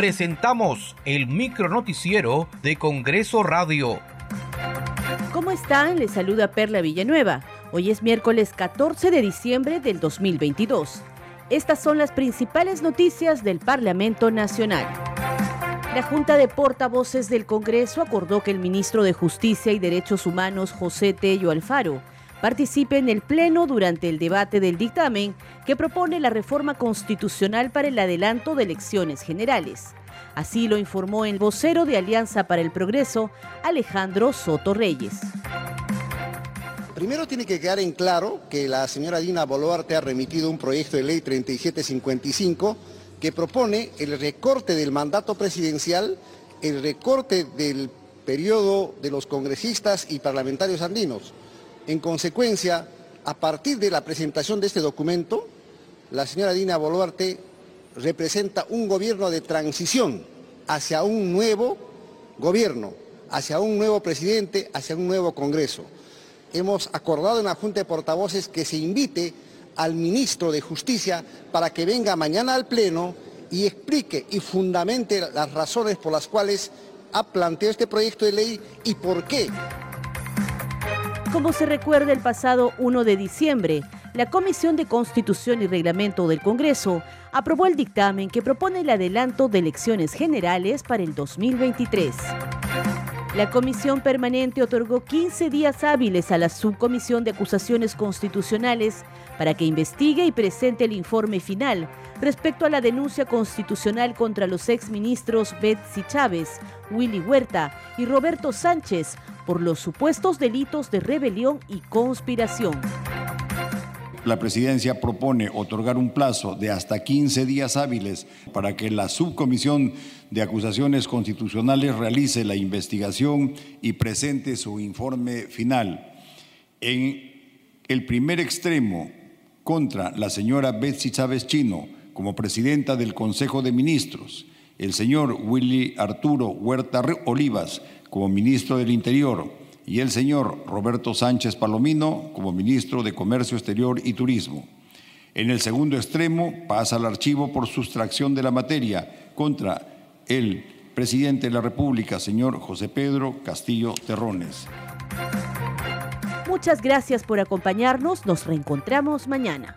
presentamos el micronoticiero de Congreso Radio. ¿Cómo están? Les saluda Perla Villanueva. Hoy es miércoles 14 de diciembre del 2022. Estas son las principales noticias del Parlamento Nacional. La Junta de Portavoces del Congreso acordó que el ministro de Justicia y Derechos Humanos, José Tello Alfaro, participe en el Pleno durante el debate del dictamen que propone la reforma constitucional para el adelanto de elecciones generales. Así lo informó el vocero de Alianza para el Progreso, Alejandro Soto Reyes. Primero tiene que quedar en claro que la señora Dina Boluarte ha remitido un proyecto de ley 3755 que propone el recorte del mandato presidencial, el recorte del periodo de los congresistas y parlamentarios andinos. En consecuencia, a partir de la presentación de este documento, la señora Dina Boluarte representa un gobierno de transición hacia un nuevo gobierno, hacia un nuevo presidente, hacia un nuevo Congreso. Hemos acordado en la Junta de Portavoces que se invite al ministro de Justicia para que venga mañana al Pleno y explique y fundamente las razones por las cuales ha planteado este proyecto de ley y por qué. Como se recuerda el pasado 1 de diciembre, la Comisión de Constitución y Reglamento del Congreso aprobó el dictamen que propone el adelanto de elecciones generales para el 2023. La Comisión Permanente otorgó 15 días hábiles a la Subcomisión de Acusaciones Constitucionales para que investigue y presente el informe final respecto a la denuncia constitucional contra los exministros Betsy Chávez, Willy Huerta y Roberto Sánchez por los supuestos delitos de rebelión y conspiración. La presidencia propone otorgar un plazo de hasta 15 días hábiles para que la subcomisión de acusaciones constitucionales realice la investigación y presente su informe final. En el primer extremo, contra la señora Betsy Chávez Chino como presidenta del Consejo de Ministros, el señor Willy Arturo Huerta Olivas como ministro del Interior, y el señor Roberto Sánchez Palomino como ministro de Comercio Exterior y Turismo. En el segundo extremo pasa al archivo por sustracción de la materia contra el presidente de la República, señor José Pedro Castillo Terrones. Muchas gracias por acompañarnos. Nos reencontramos mañana.